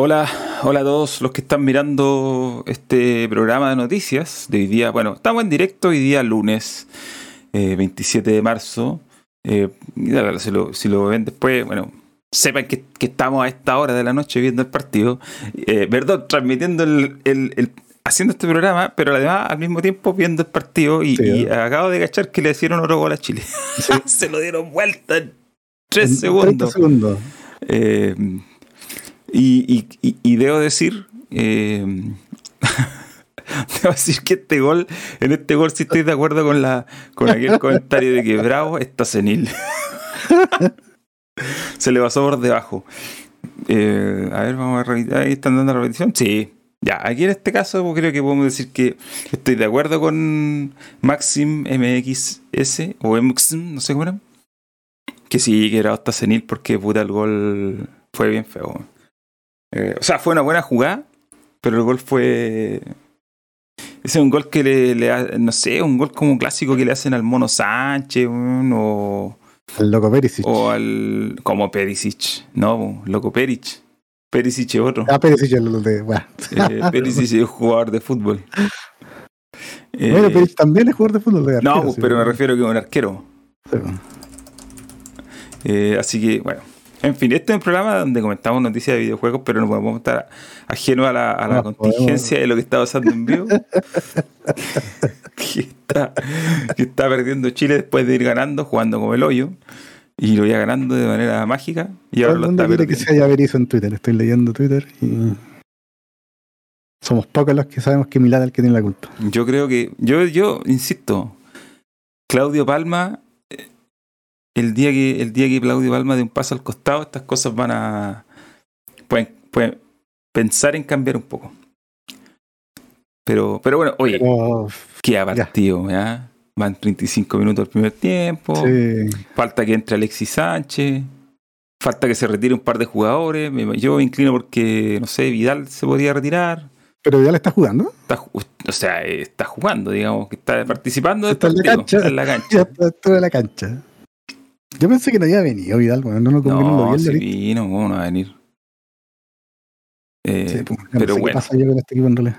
Hola, hola a todos los que están mirando este programa de noticias de hoy día. Bueno, estamos en directo hoy día lunes eh, 27 de marzo. Eh, si, lo, si, lo, ven después, bueno, sepan que, que, estamos a esta hora de la noche viendo el partido. Eh, perdón, transmitiendo el, el, el, haciendo este programa, pero además al mismo tiempo viendo el partido y, sí, y acabo de cachar que le hicieron otro gol a Chile. Sí. Se lo dieron vuelta en 3 en segundos. segundos. Eh, y, y, y, debo decir, eh, debo decir que este gol, en este gol sí estoy de acuerdo con la con aquel comentario de que Bravo está senil. Se le pasó por debajo. Eh, a ver, vamos a revisar. Ahí están dando la repetición. Sí. Ya, aquí en este caso creo que podemos decir que estoy de acuerdo con Maxim MXS o MXM, no sé cómo era. Que sí, que era hasta senil porque puta el gol fue bien feo. Eh, o sea, fue una buena jugada, pero el gol fue. Ese es un gol que le, le, no sé, un gol como clásico que le hacen al Mono Sánchez, o. Al Loco Perisic. O al. Como Perisic, no, Loco Perisic. Perisic es otro. Ah, Perisic es el de. Bueno. Eh, Perisic es jugador de fútbol. Bueno, eh, Perisic también es jugador de fútbol. De arquero, no, sí, pero me refiero a que es un arquero. Sí. Eh, así que, bueno. En fin, este es un programa donde comentamos noticias de videojuegos, pero no podemos estar ajenos a la, a la No contingencia podemos. de lo que está pasando en vivo. que, está, que está perdiendo Chile después de ir ganando, jugando como el hoyo. Y lo iba ganando de manera mágica. Y ahora lo está quiere que se haya verizo en Twitter. Estoy leyendo Twitter y. Somos pocos los que sabemos que Milán es el que tiene la culpa. Yo creo que, yo, yo insisto, Claudio Palma, el día que, el día que Claudio Palma dé un paso al costado, estas cosas van a pueden, pueden pensar en cambiar un poco. Pero, pero bueno, oye, Pero, queda partido, ¿ya? Van 35 minutos del primer tiempo. sí. Falta que entre Alexis Sánchez. Falta que se retire un par de jugadores. Yo me inclino porque, no sé, Vidal se podría retirar. Pero ya le está jugando. Está, o sea, eh, está jugando, digamos, que está participando Está en la cancha. está en la cancha. Ya está dentro de la cancha. Yo pensé que no había venido Vidal, bueno, no no, No, la lista. vino, ¿cómo no va a venir? Eh, Sí, pues, no pero sé qué bueno. pasa yo con este equipo en realidad.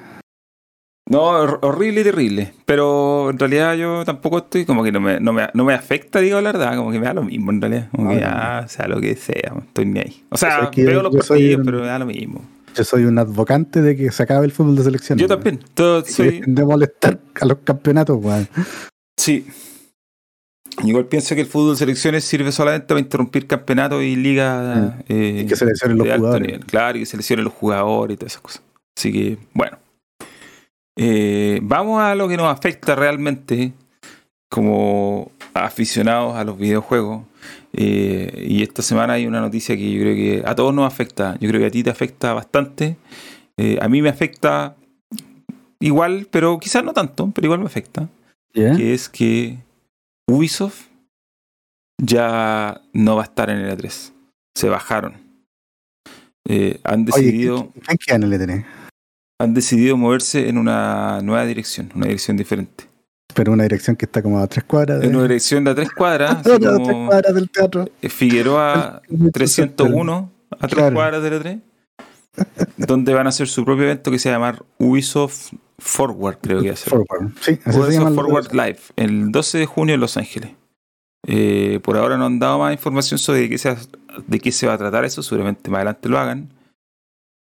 No, hor- horrible y terrible. Pero en realidad yo tampoco estoy, como que no me, no me, no me afecta, digo la verdad, como que me da lo mismo en realidad. Como que ya. sea lo que sea, estoy ni ahí. O sea, veo los partidos, un- pero me da lo mismo. Yo soy un advocante de que se acabe el fútbol de selección. Yo también, todo, soy, de molestar a los campeonatos, weón. Sí. Igual pienso que el fútbol de selecciones sirve solamente para interrumpir campeonatos y ligas eh, Y que seleccionen los de alto jugadores. nivel. Claro, y que seleccionen los jugadores y todas esas cosas. Así que, bueno. Eh, vamos a lo que nos afecta realmente como aficionados a los videojuegos. Eh, y esta semana hay una noticia que yo creo que a todos nos afecta. Yo creo que a ti te afecta bastante. Eh, a mí me afecta igual, pero quizás no tanto, pero igual me afecta que es que Ubisoft ya no va a estar en el E3. Se bajaron. Eh, han Oye, decidido, ¿quién queda en el ETN? han decidido moverse en una nueva dirección, una dirección diferente. Pero una dirección que está como a tres cuadras. De... En una dirección de a tres cuadras, tres cuadras del teatro. Figueroa 301 a tres Claro. cuadras del E3, donde van a hacer su propio evento que se va a llamar Ubisoft Forward, creo que ser. Forward. Sí, así se llama. Forward Live, el 12 de junio en Los Ángeles. Eh, por ahora no han dado más información sobre de qué, se, de qué se va a tratar eso, seguramente más adelante lo hagan.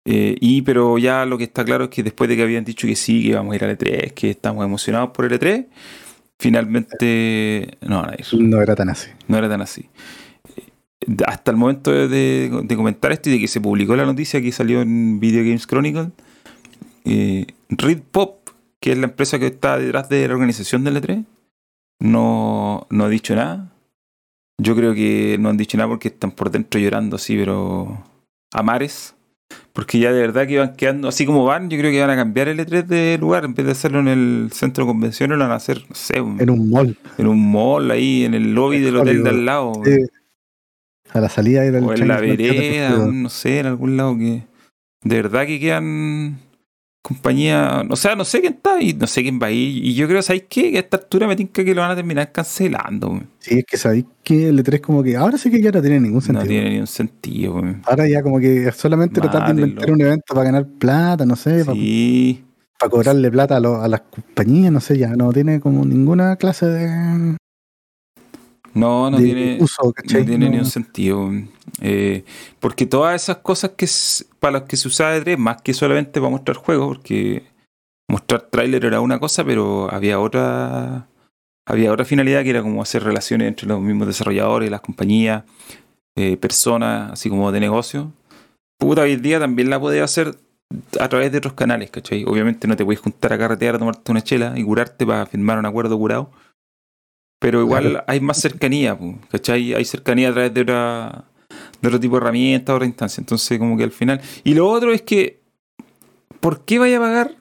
Eh, y pero ya lo que está claro es que después de que habían dicho que sí, que vamos a ir al E3, que estamos emocionados por el E3, finalmente no van a ir. No era tan así. No era tan así. Eh, Hasta el momento de, de comentar esto y de que se publicó la noticia que salió en Video Games Chronicle, eh, Reed Pop, que es la empresa que está detrás de la organización del E3, no, no ha dicho nada. Yo creo que no han dicho nada porque están por dentro llorando así, pero a mares. Porque ya de verdad que van quedando, así como van, yo creo que van a cambiar el E3 de lugar. En vez de hacerlo en el centro de convenciones, lo van a hacer, no sé, En un mall. en un mall ahí, en el lobby del hotel de al lado. A la salida era el o en la vereda, un- no sé, en algún lado que. De verdad que quedan compañía, o sea, no sé quién está y no sé quién va a ir. Y yo creo, ¿sabéis qué? Que a esta altura me tinca que lo van a terminar cancelando. weón. Sí, es que sabéis que el E3 como que ahora sí que ya no tiene ningún sentido. No tiene ni un sentido. weón. Ahora ya como que solamente tratar de inventar un evento para ganar plata, no sé, para, Sí, cobrarle plata a, lo- a las compañías, no sé, ya no tiene como ninguna clase de, no, no tiene, uso, ¿cachai? no tiene ni un sentido. Eh, porque todas esas cosas que para las que se usaba E3, más que solamente para mostrar juegos, porque mostrar tráiler era una cosa, pero había otra había otra finalidad que era como hacer relaciones entre los mismos desarrolladores, las compañías, eh, personas, así como de negocio. Puta, hoy en día también la podés hacer a través de otros canales, ¿cachai? Obviamente no te puedes juntar a carretear a tomarte una chela y curarte para firmar un acuerdo curado. Pero igual Claro. hay más cercanía, ¿cachai? Hay cercanía a través de, otra, de otro tipo de herramientas, otra instancia. Entonces, como que al final. Y lo otro es que, ¿por qué vaya a pagar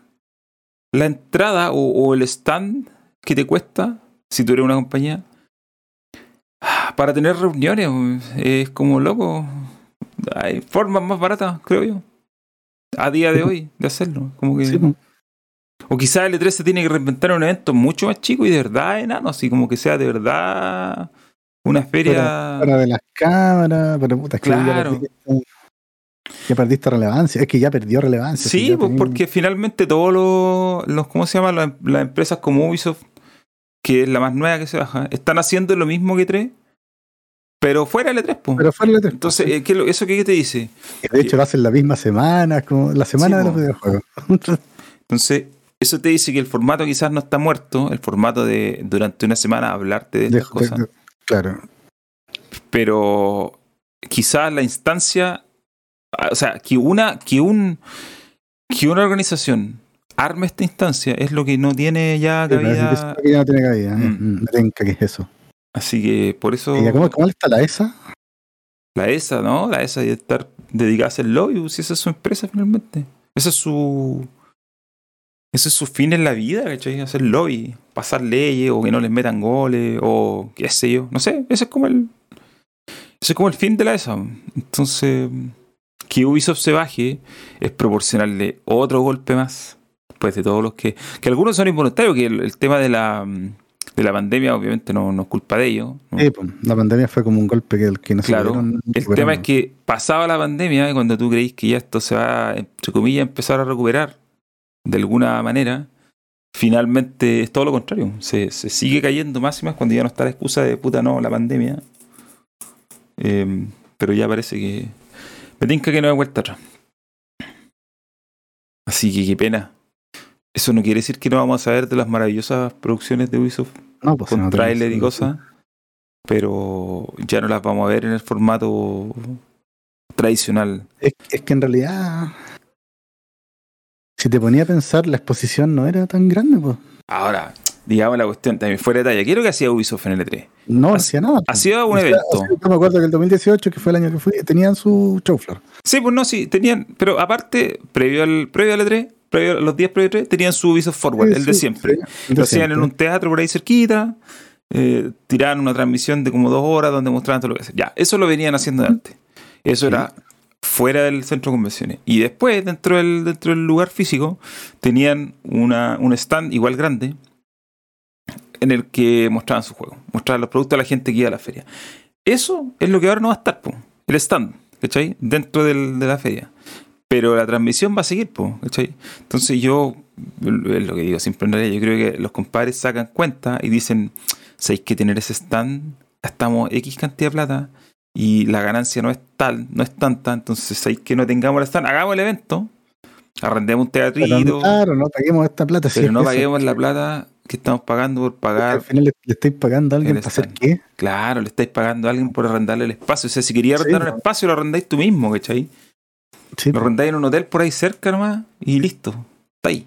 la entrada o, o el stand que te cuesta si tú eres una compañía? Para tener reuniones, es como loco. Hay formas más baratas, creo yo. A día de hoy, de hacerlo. Como que. Sí. O quizás el E3 se tiene que reinventar un evento mucho más chico y de verdad enano, así como que sea de verdad una feria. Fuera de las cámaras, pero puta, es que Claro. ya, perdiste, ya perdiste relevancia, es que ya perdió relevancia. Sí, pues tenía- porque finalmente todos los, los ¿cómo se llama? Las, las empresas como Ubisoft, que es la más nueva que se baja, están haciendo lo mismo que E3, pero fuera del E3, pues. Pero fue el E3. Entonces, eh, ¿qué es lo- ¿eso qué te dice? De hecho lo hacen la misma semana, como la semana Sí, de los po. videojuegos. Entonces, eso te dice que el formato quizás no está muerto, el formato de durante una semana hablarte de De- estas cosas. de- claro. pero quizás la instancia, ah, o sea, que una, que un, que una organización arme esta instancia es lo que no tiene ya Sí, cabida. eso que ya no tiene cabida. Mm. Mm, que es eso. Así que por eso ¿Y ya ¿Cómo, ¿Cómo está la ESA? la ESA, ¿no? La ESA debe estar dedicada a hacer lobby, pues, si esa es su empresa finalmente. Ese es su. Ese es su fin en la vida, ¿cachai? Hacer lobby, pasar leyes o que no les metan goles o qué sé yo. No sé, ese es como el. Ese es como el fin de la ESA. Entonces, que Ubisoft se baje es proporcionarle otro golpe más. Después de todos los que. Que algunos son involuntarios, que el, el tema de la, de la pandemia, obviamente, no, no es culpa de ellos. pues, la pandemia fue como un golpe que, que no se Claro. pudieron El recuperar. tema es que pasaba la pandemia y cuando tú creís que ya esto se va, entre comillas, a empezar a recuperar de alguna manera, finalmente es todo lo contrario. Se, se sigue cayendo más y más cuando ya no está la excusa de puta no, la pandemia. Eh, pero ya parece que. Me tinca que no hay vuelta atrás. Así que qué pena. Eso no quiere decir que no vamos a ver de las maravillosas producciones de Ubisoft no, pues, con no, y cosas, pero ya no las vamos a ver en el formato tradicional. Es, es que en realidad, si te ponía a pensar, la exposición no era tan grande, pues. Ahora, digamos la cuestión, también fuera de talla. ¿Qué es lo que hacía Ubisoft en el E3? No Ha- hacía nada. Hacía un O sea, evento. o sea, yo me acuerdo que el 2018, que fue el año que fui, tenían su show floor. Sí, pues no, sí, tenían, pero aparte, previo al, previo al E3, previo a los días previo al E3, tenían su Ubisoft Forward, el de siempre. sí, Lo hacían en un teatro por ahí cerquita, eh, tiraban una transmisión de como dos horas donde mostraban todo lo que hacían. Ya, eso lo venían haciendo de antes. Eso era fuera del centro de convenciones. Y después, dentro del, dentro del lugar físico, tenían una, un stand igual grande en el que mostraban su juego, mostraban los productos a la gente que iba a la feria. Eso es lo que ahora no va a estar, el stand, ¿cachai? Dentro del- de la feria. Pero la transmisión va a seguir, po, ¿cachai? Entonces yo, es lo que digo siempre en yo creo que los compadres sacan cuenta y dicen, ¿sabéis que tener ese stand? Gastamos X cantidad de plata y la ganancia no es tal, no es tanta, entonces ¿sabéis que no tengamos el stand? Hagamos el evento, arrendemos un Pero teatrito, claro, no paguemos esta plata. si pero es no eso- paguemos la plata que estamos pagando por porque pagar Al final le, le estáis pagando a alguien para hacer qué. Claro, le estáis pagando a alguien por arrendarle el espacio. O sea, si quería arrendar Sí, un no. espacio, lo arrendáis tú mismo, ¿cachai? Sí, Lo arrendáis en un hotel por ahí cerca nomás y listo. Está ahí.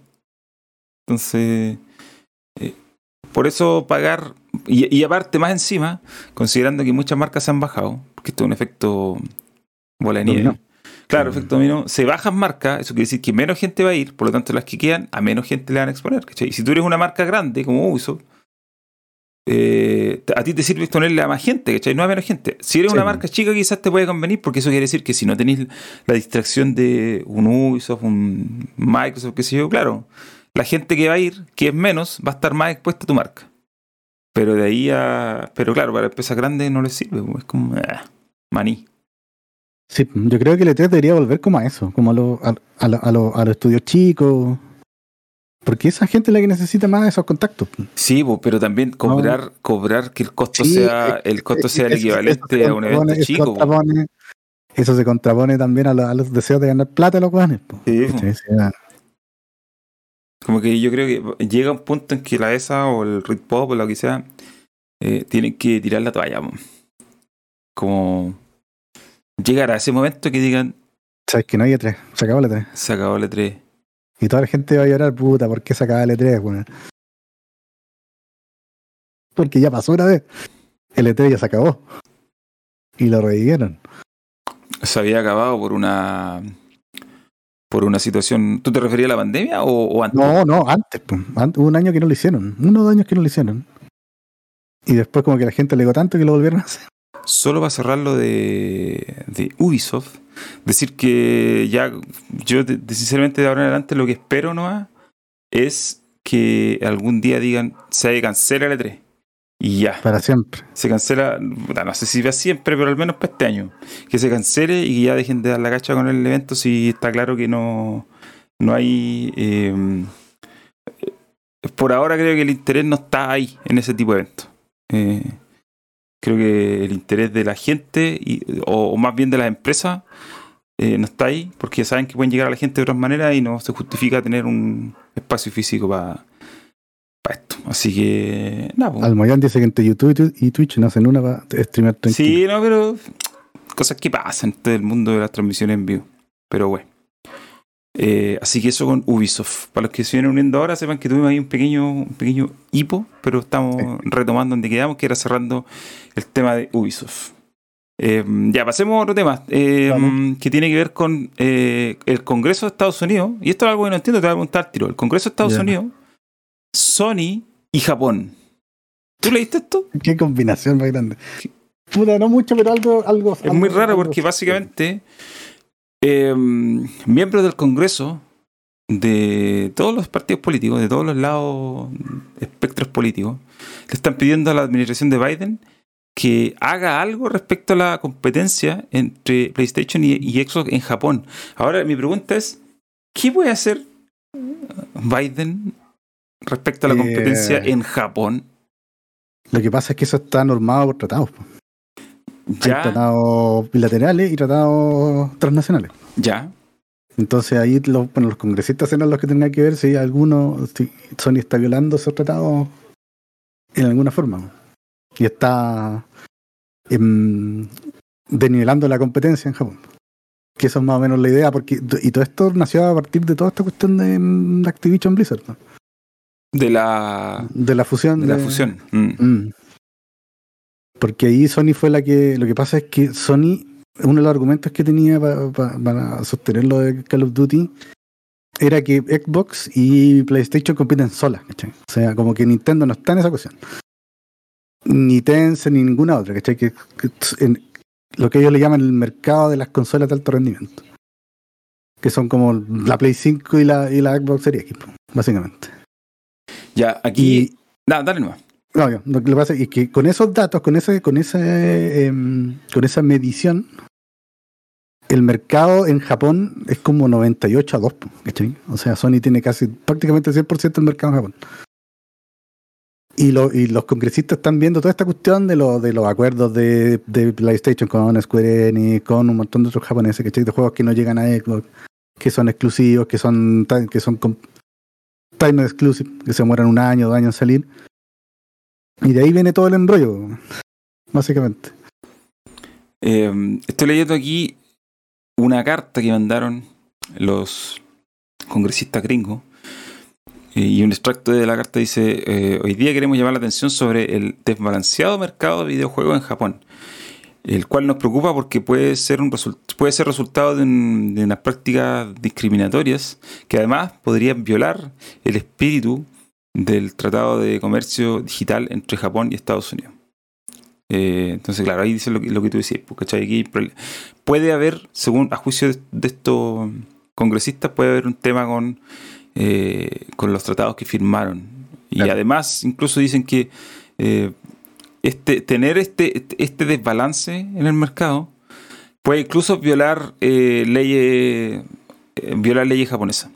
Entonces, eh, por eso pagar. Y, y aparte, más encima, considerando que muchas marcas se han bajado, porque esto es un efecto bola de nieve. Claro, efecto dominó. Se bajan marcas, eso quiere decir que menos gente va a ir, por lo tanto, las que quedan, a menos gente le van a exponer, ¿cachai? Y si tú eres una marca grande como Ubisoft, eh, a ti te sirve exponerle a más gente, ¿cachai? No a menos gente. Si eres Sí, una marca chica, quizás te puede convenir, porque eso quiere decir que si no tenéis la distracción de un Ubisoft, un Microsoft, qué sé yo, claro, la gente que va a ir, que es menos, va a estar más expuesta a tu marca. Pero de ahí a. Pero claro, para empresas grandes no les sirve, po, es como. ah, maní. Sí, yo creo que el E3 debería volver como a eso, como a, lo- a, a lo- a lo- a los estudios chicos. Porque esa gente es la que necesita más esos contactos. Sí, po, pero también cobrar, cobrar que el costo Sí, sea, eh, el costo Eh, sea el eso- equivalente a un evento chico. Eso se contrapone también a, lo- a los deseos de ganar plata de los guanes. Sí, po. Como que yo creo que llega un punto en que la ESA o el Red Pop o lo que sea eh, tienen que tirar la toalla. po. Como llegar a ese momento que digan Sabes que no hay E3, se acabó el E3. se acabó el E3. Y toda la gente va a llorar, puta, ¿por qué se acaba el E3, weón? Porque ya pasó una vez. El E3 ya se acabó. Y lo revivieron. Se había acabado por una por una situación. ¿Tú te referías a la pandemia o, o antes? No, no, antes, pues. Ant- Hubo un año que no lo hicieron. Uno o dos años que no lo hicieron. Y después como que la gente le dio tanto que lo volvieron a hacer. Solo para cerrar lo de, de Ubisoft, decir que ya yo de- de- sinceramente de ahora en adelante lo que espero nomás es que algún día digan se cancela el E3 y ya, Para siempre. se cancela, no sé si va siempre, pero al menos para este año, que se cancele y que ya dejen de dar la cacha con el evento si está claro que no, no hay... eh, por ahora creo que el interés no está ahí en ese tipo de eventos. Eh, creo que el interés de la gente y, o, o más bien de las empresas eh, no está ahí porque saben que pueden llegar a la gente de otras maneras y no se justifica tener un espacio físico para. Así que, nada. pues. Almoyán dice que entre YouTube y Twitch no hacen una para streamear tranquilo. Sí, no, pero cosas que pasan en todo el mundo de las transmisiones en vivo. Pero bueno. Eh, así que eso con Ubisoft. Para los que se vienen uniendo ahora, sepan que tuvimos ahí un pequeño, un pequeño hipo, pero estamos retomando donde quedamos, que era cerrando el tema de Ubisoft. Eh, ya, pasemos a otro tema, eh, que tiene que ver con el Congreso de Estados Unidos. Y esto es algo que no entiendo, te voy a preguntar tiro. El Congreso de Estados. Unidos, Sony y Japón. ¿Tú leíste esto? Qué combinación más grande. Puta, no mucho, pero algo. algo Es muy raro porque básicamente eh, miembros del Congreso de todos los partidos políticos, de todos los lados, espectros políticos, le están pidiendo a la administración de Biden que haga algo respecto a la competencia entre PlayStation y, y Xbox en Japón. Ahora mi pregunta es, ¿qué puede hacer Biden respecto a la Eh, competencia en Japón? Lo que pasa es que eso está normado por tratados. Hay Ya, tratados bilaterales y tratados transnacionales. ya. Entonces ahí los, bueno, los congresistas eran los que tenían que ver si alguno, si Sony está violando esos tratados en alguna forma. Y está em, desnivelando la competencia en Japón. Que eso es más o menos la idea, porque y todo esto nació a partir de toda esta cuestión de, em, Activision Blizzard, ¿no? De la, de la fusión. de la fusión. Mm. Mm. Porque ahí Sony fue la que. Lo que pasa es que Sony, uno de los argumentos que tenía pa- pa- para sostener lo de Call of Duty era que Xbox y PlayStation compiten solas, ¿cachai? O sea, como que Nintendo no está en esa cuestión. Ni Tencent ni ninguna otra, ¿cachai? Que, que en lo que ellos le llaman el mercado de las consolas de alto rendimiento. Que son como la Play 5 y la, y la Xbox Series X, básicamente. Ya, aquí. Dale nomás. No, lo que pasa es que con esos datos, con ese, con ese, em, con esa medición, el mercado en Japón es como 98 a 2, po, ¿cachai? O sea, Sony tiene casi prácticamente 100% del mercado en Japón. Y, lo- y los congresistas están viendo toda esta cuestión de, lo- de los acuerdos de, de PlayStation con Square Enix, con un montón de otros japoneses, ¿cachai? De juegos que no llegan a Xbox, que son exclusivos, que son, que son time exclusive, que se mueran un año, dos años en salir. Y de ahí viene todo el embrollo, básicamente. Eh, estoy leyendo aquí una carta que mandaron los congresistas gringos. eh, y un extracto de la carta dice: eh, Hoy día queremos llamar la atención sobre el desbalanceado mercado de videojuegos en Japón, el cual nos preocupa porque puede ser, un puede ser resultado de, un- de unas prácticas discriminatorias que además podrían violar el espíritu del Tratado de Comercio Digital entre Japón y Estados Unidos. Eh, entonces, claro, ahí dice lo, que- lo que tú decías, pues, ¿cachai? Aquí puede haber, según a juicio de, de estos congresistas, puede haber un tema con, eh, con los tratados que firmaron. Y Claro. además, incluso dicen que eh, este, tener este, este desbalance en el mercado puede incluso violar eh, leyes eh, violar leyes japonesas.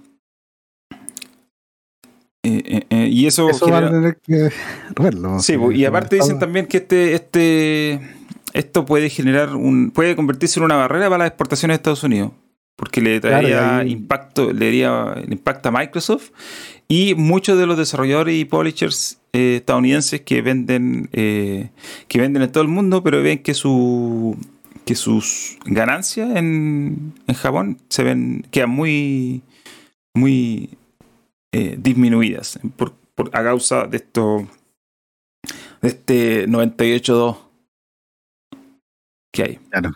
Eh, eh, y eso, Eso a genera- tener que verlo. Sí, pues, y aparte dicen también que este, este, esto puede generar un, puede convertirse en una barrera para las exportaciones de Estados Unidos, porque le traería Claro, y ahí- impacto, le daría impacto a Microsoft y muchos de los desarrolladores y publishers eh, estadounidenses que venden, eh, que venden en todo el mundo, pero ven que su que sus ganancias en, en Japón se ven quedan muy muy eh, disminuidas por, por- a causa de esto de este 98.2 que hay. Claro.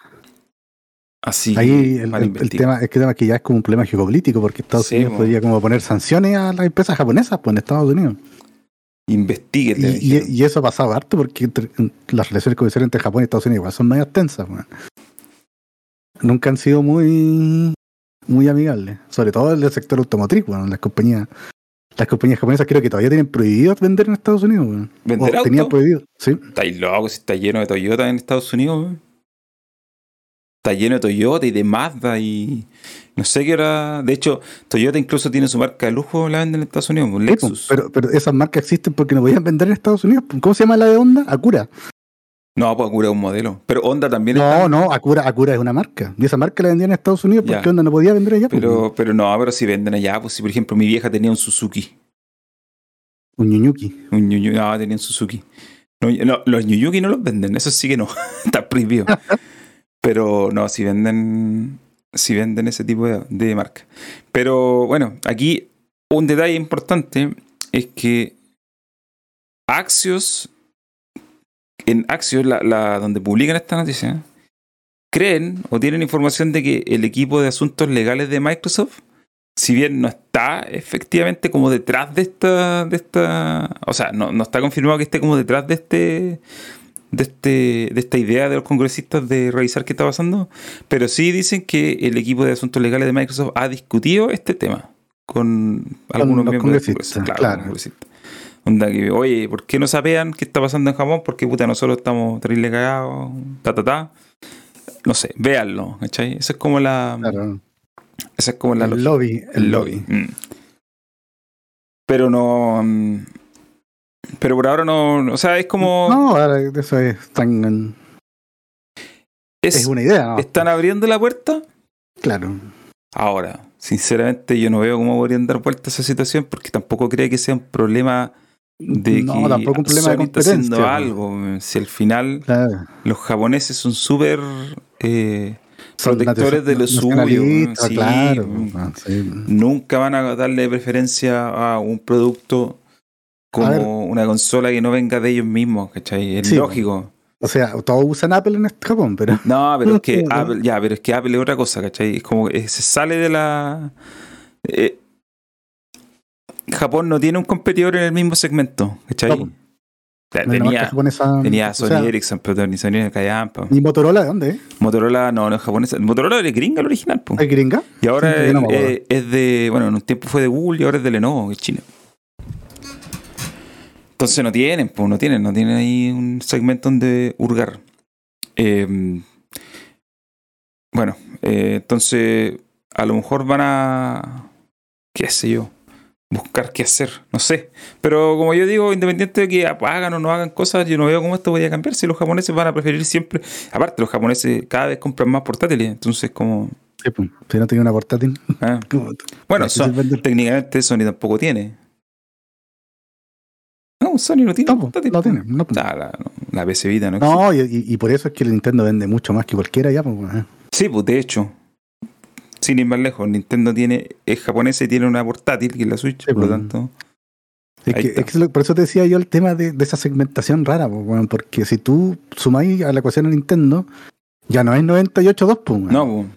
Así Ahí el, el- el investigar. tema es que, tema ya es como un problema geopolítico, porque Estados Sí, Unidos po. podría como poner sanciones a las empresas japonesas pues, en Estados Unidos. Investíguete. Y, dijeron. y- y eso ha pasado harto porque entre- las relaciones comerciales entre Japón y Estados Unidos igual son medio tensas. weón. Nunca han sido muy muy amigables, sobre todo en el sector automotriz, bueno, las compañías las compañías japonesas creo que todavía tienen prohibido vender en Estados Unidos. weón. ¿Vender O tenían autos? prohibido, sí. Estáis locos si está lleno de Toyota en Estados Unidos. weón. Está lleno de Toyota y de Mazda y no sé qué era. De hecho, Toyota incluso tiene su marca de lujo, la venden en Estados Unidos, un Lexus. Pero, pero esas marcas existen porque no podían vender en Estados Unidos. po. ¿Cómo se llama la de Honda? Acura. No, pues Acura es un modelo. Pero Honda también No, está. no, Acura, Acura es una marca. Y esa marca la vendían en Estados Unidos porque Ya. Honda no podía vender allá. po. Pero, pero no, pero si venden allá, pues si por ejemplo mi vieja tenía un Suzuki. Un Ñuñuki. Un Ñuñu- no, tenía un Suzuki. No, no, los Ñuñuki no los venden, eso sí que no. Está prohibido. Pero no, si venden. Si venden ese tipo de, marca. Pero bueno, aquí un detalle importante es que Axios. En Axios, la- donde publican esta noticia, creen o tienen información de que el equipo de asuntos legales de Microsoft si bien no está efectivamente como detrás de esta, de esta, o sea, no, no está confirmado que esté como detrás de este, de este, de esta idea de los congresistas de revisar qué está pasando, pero sí dicen que el equipo de asuntos legales de Microsoft ha discutido este tema con algunos los miembros congresistas, claro, claro. Onda que, oye, ¿por qué no sapean qué está pasando en Japón? Porque puta, nosotros estamos terrible cagados, ta, ta, ta. No sé, véanlo, ¿cachai? Esa es como la. Claro. Esa es como la El lobby. El lobby. Mm. Pero no. Pero por ahora no. O sea, es como. No, ahora eso es tan. es- Es una idea. ¿no? ¿Están abriendo la puerta? Claro. Ahora, sinceramente, yo no veo cómo podrían dar vuelta a esa situación porque tampoco creo que sea un problema de no, que tampoco un problema de está haciendo algo. Si al final Claro. los japoneses son súper eh, protectores de lo suyo. sí, claro. ah, sí. nunca van a darle preferencia a un producto. Como una consola que no venga de ellos mismos, ¿cachai? Es Sí, lógico. O sea, todos usan Apple en este Japón, pero. No, pero es que No. Apple, ya, pero es que Apple es otra cosa, ¿cachai? Es como que se sale de la. eh, Japón no tiene un competidor en el mismo segmento, ¿cachai? No, no tenía, japonesa, tenía o Sony sea, Ericsson, pero ni Sony de Callampa. ¿Y Motorola de dónde? Motorola no, no es japonesa. Motorola es gringa el original, po. ¿Es gringa? Y ahora Sí, no es, es- es de. Bueno, en un tiempo fue de Google y ahora es de Lenovo, que es China. Entonces no tienen, pues no tienen, no tienen ahí un segmento donde hurgar. Eh, bueno, eh, entonces a lo mejor van a. qué sé yo. Buscar qué hacer, no sé. Pero como yo digo, independiente de que hagan o no hagan cosas, yo no veo cómo esto podría cambiar. Si los japoneses van a preferir siempre. Aparte, los japoneses cada vez compran más portátiles. Entonces, como. Sí, pues, si no tenía una portátil. ah. Bueno, Son- técnicamente Sony tampoco tiene. No, Sony no tiene No, no tiene. No, la, la PC Vita no existe. No, y, y- por eso es que el Nintendo vende mucho más que cualquiera ya. Pues. Sí, pues de hecho. Sin ir más lejos, Nintendo tiene, es japonesa y tiene una portátil que es la Switch, Sí, por lo pues. tanto. Es que, es que por eso te decía yo el tema de, de esa segmentación rara, pues, bueno, porque si tú sumáis a la ecuación a Nintendo, ya no es 98.2, pues, bueno. No, pues.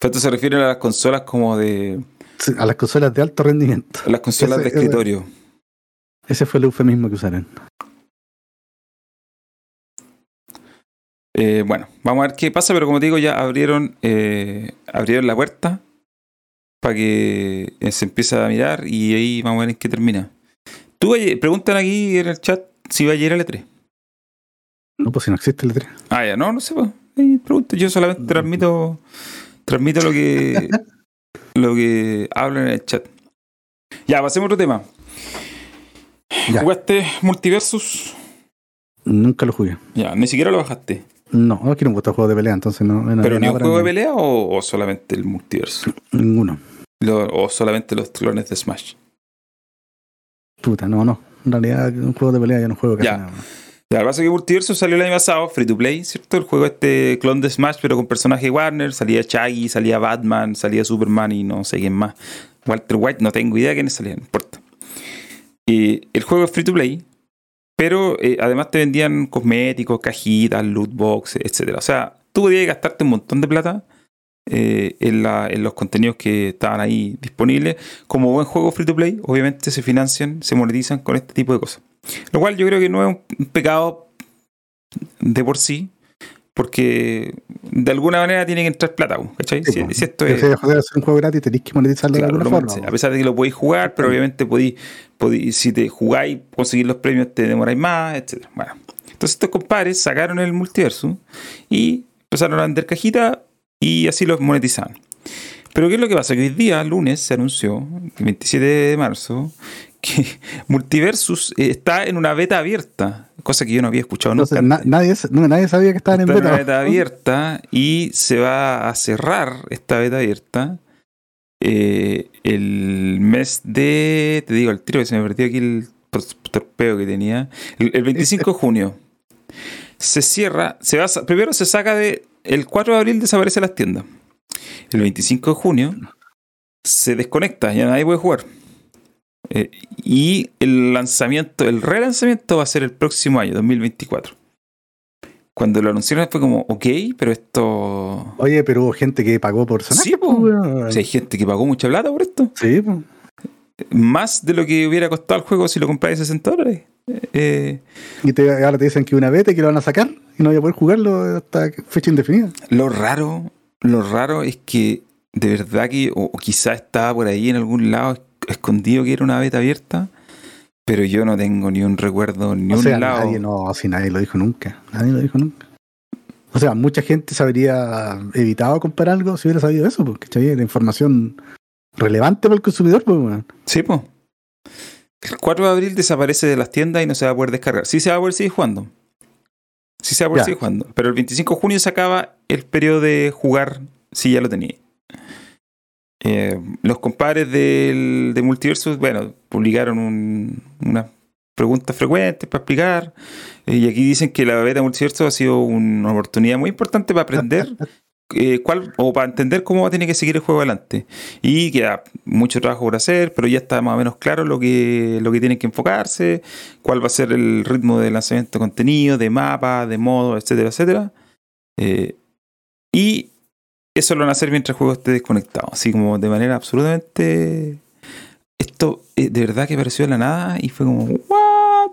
Esto se refiere a las consolas como de. a las consolas de alto rendimiento. a las consolas de escritorio. Ese fue el eufemismo que usaron. Eh, bueno, vamos a ver qué pasa, pero como te digo, ya abrieron, eh, abrieron la puerta para que eh, se empiece a mirar y ahí vamos a ver en qué termina. Tú preguntan aquí en el chat si va a llegar el E3. No, pues si no existe el 3. Ah, ya, no, no sé, pues. Pregunto, yo solamente transmito, transmito lo que lo que hablan en el chat. Ya, pasemos a otro tema. Ya. ¿Jugaste Multiversus? Nunca lo jugué. Ya, ni siquiera lo bajaste. No, no quiero un gusto juego de pelea, entonces no. no ¿Pero ni un juego de pelea o, o solamente el multiverso? Ninguno. Lo- ¿O solamente los clones de Smash? Puta, no, no. En realidad, un juego de pelea yo no juego casi Ya. nada. Ya, lo que pasa es que Multiverso salió el año pasado, free to play, ¿cierto? El juego este clon de Smash, pero con personaje Warner, salía Shaggy, salía Batman, salía Superman y no sé quién más. Walter White, no tengo idea de quiénes salían, no importa. El juego es free to play, pero eh, además te vendían cosméticos, cajitas, loot boxes, etc. O sea, tú podías gastarte un montón de plata eh, en los contenidos que estaban ahí disponibles. Como buen juego free to play, obviamente se financian, se monetizan con este tipo de cosas. Lo cual yo creo que no es un pecado de por sí, porque de alguna manera tiene que entrar plata, ¿cachai? Sí, Si, pues. si esto Si es, vas a hacer un juego gratis, tenés que monetizarlo claro, de alguna forma. a pesar de que lo podéis jugar, pero obviamente podéis, podéis- si te jugáis, conseguir los premios, te demoráis más, etc. Bueno, entonces estos compadres sacaron el multiverso y empezaron a vender cajitas y así los monetizaban. Pero ¿qué es lo que pasa? Que hoy día, lunes, se anunció, el 27 de marzo, que Multiversus eh, está en una beta abierta, cosa que yo no había escuchado Entonces, nunca. na- nadie, no, nadie sabía que estaban en Está en una beta. beta abierta y se va a cerrar esta beta abierta eh, el mes de. Te digo, el tiro que se me perdió aquí el tor- torpeo que tenía. El, el 25 de junio. Se cierra. Se va primero se saca de. El 4 de abril desaparece las tiendas. El 25 de junio se desconecta, ya nadie puede jugar. Eh, y el lanzamiento, el relanzamiento va a ser el próximo año, 2024. Cuando lo anunciaron fue como, ok, pero esto. Oye, pero hubo gente que pagó por sonar. Sí, po. O sea, hay gente que pagó mucha plata por esto. Sí, po. Más de lo que hubiera costado el juego si lo compráis 60 dólares. Eh, Y te, ahora te dicen que una beta que lo van a sacar y no voy a poder jugarlo hasta fecha indefinida. lo raro, lo raro es que de verdad que, o, o quizá estaba por ahí en algún lado es- escondido que era una beta abierta, pero yo no tengo ni un recuerdo, ni o un sea, lado. nadie, no, si nadie lo dijo nunca. Nadie lo dijo nunca. O sea, mucha gente se habría evitado comprar algo si hubiera sabido eso, porque ¿cachai? la información relevante para el consumidor, pues. Sí, pues. El 4 de abril desaparece de las tiendas y no se va a poder descargar. Sí se va a poder seguir jugando. Sí se va a poder Ya. seguir jugando. Pero el 25 de junio se acaba el periodo de jugar si ya lo tenía. Eh, los compadres del, de Multiversus, bueno, publicaron un- unas preguntas frecuentes para explicar. Eh, y aquí dicen que la beta Multiversus ha sido una oportunidad muy importante para aprender eh, cuál, o para entender cómo tiene que seguir el juego adelante. Y queda mucho trabajo por hacer, pero ya está más o menos claro lo que, lo que tienen que enfocarse, cuál va a ser el ritmo de lanzamiento de contenido, de mapa, de modo, etcétera, etcétera. Eh, y eso lo van a hacer mientras el juego esté desconectado, así como de manera absolutamente... Esto eh, de verdad que apareció de la nada y fue como, ¿what?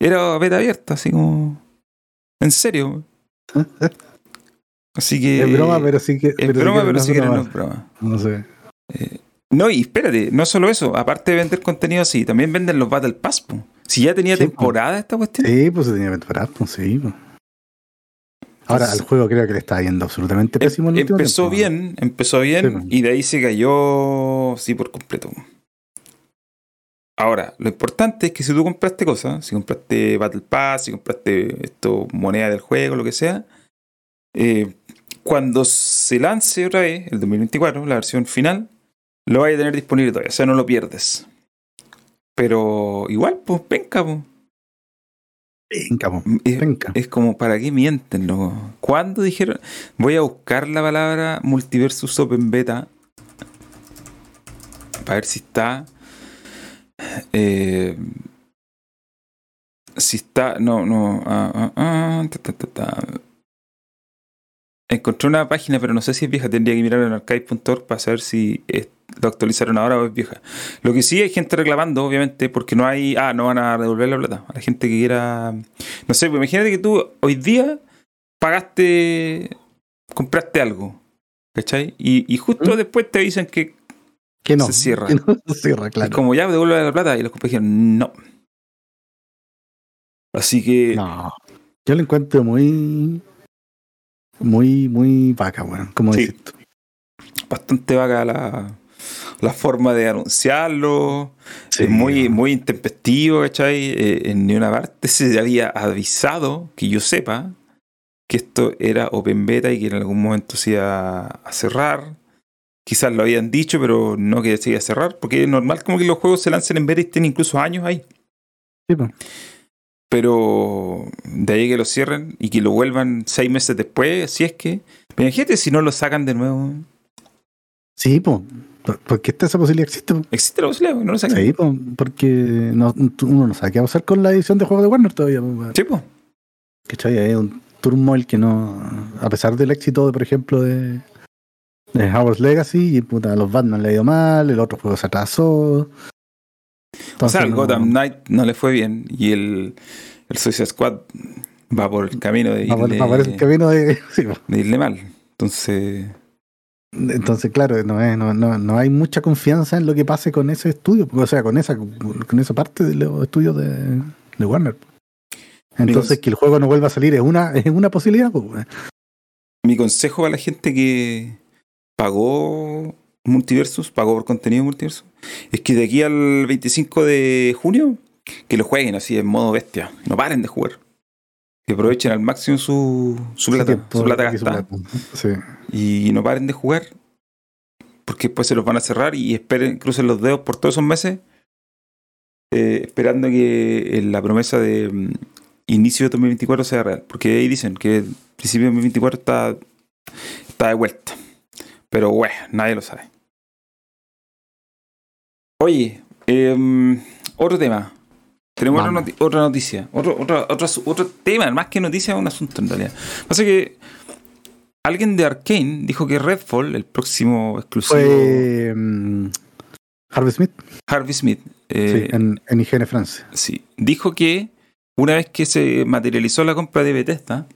Era beta abierta, así como... En serio. Así que... es broma, pero sí que. Es pero sí broma, que pero no sí que no es broma. No sé. No, y espérate, no solo eso, aparte de vender contenido así, también venden los Battle Pass. po. Si ya tenía Sí, temporada esta cuestión. Sí, pues se tenía preparar, pues sí. pues. Ahora, al juego creo que le está yendo absolutamente em- pésimo en el empezó tiempo. bien, empezó bien Sí, po. y de ahí se cayó sí por completo. Ahora, lo importante es que si tú compraste cosas, si compraste Battle Pass, si compraste esto, moneda del juego, lo que sea, eh, cuando se lance otra vez, el 2024, la versión final, lo vais a tener disponible todavía, o sea, no lo pierdes. Pero igual, pues, penca, pues. Venga, Es, venga. es como, ¿para qué mienten? loco? ¿Cuándo dijeron? Voy a buscar la palabra Multiversus Open Beta. Para ver si está. eh, si está. No, no. ah, ah, ah, ta, ta, ta, ta. Encontré una página, pero no sé si es vieja. Tendría que mirar en archive.org para saber si lo actualizaron ahora o es vieja. Lo que sí hay gente reclamando, obviamente, porque no hay. Ah, no van a devolver la plata. A la gente que quiera. No sé, pues imagínate que tú hoy día pagaste. compraste algo. ¿Cachai? Y, y justo ¿Mm? después te dicen que Que no. Se cierra. Que no se cierra, claro. como ya devuelve la plata. Y los compadres dijeron no. Así que. No. Yo lo encuentro muy. Muy, muy vaca, weón. Como Sí. decís tú. bastante vaga la, la forma de anunciarlo. Sí, es muy, muy intempestivo, ¿cachai? Eh, en ni una parte se había avisado, que yo sepa, que esto era open beta y que en algún momento se iba a cerrar. Quizás lo habían dicho, pero no que se iba a cerrar, porque es normal como que los juegos se lancen en beta y estén incluso años ahí. Sí, pues. Pero de ahí que lo cierren y que lo vuelvan seis meses después, si es que. Pero Imagínate si no lo sacan de nuevo. Sí, pues. Porque esta esa posibilidad existe. po. Existe la posibilidad, no lo sacan. Sí, po, porque no, uno no sabe qué va a pasar con la edición de juegos de Warner todavía. po. Sí, pues. ¿Cachai? Hay un turmoil que no. A pesar del éxito, de, por ejemplo, de, de Howard's Legacy, y puta, a los Batman le ha ido mal, el otro juego se atrasó. O sea, el Gotham Knight no le fue bien y el, el Suicide Squad va por el camino de va irle, va por ese camino de. sí, po. de irle mal. Entonces, Entonces, claro, no, es- no, no, no hay mucha confianza en lo que pase con ese estudio, o sea, con esa, con esa parte de los estudios de, de Warner. Entonces, Amigos. que el juego no vuelva a salir es una, es una posibilidad. pues, mi consejo a la gente que pagó Multiversus, pagó por contenido Multiversus, es que de aquí al 25 de junio, que lo jueguen así en modo bestia. No paren de jugar. Que aprovechen al máximo su, su plata, Sí, su plata gastada. Sí. y no paren de jugar porque después se los van a cerrar y esperen, crucen los dedos por todos esos meses eh, esperando que eh, la promesa de mm, inicio de 2024 sea real porque ahí dicen que el principio de 2024 está, está de vuelta pero bueno, nadie lo sabe oye em, otro tema tenemos otra, Vamos. noti- otra noticia otro, otro, otro, tema más que noticia un asunto en realidad pasa que Alguien de Arkane dijo que Redfall, el próximo exclusivo Fue mm, Harvey Smith Harvey Smith, eh, sí, en, en IGN France. sí, dijo que una vez que se materializó la compra de Bethesda,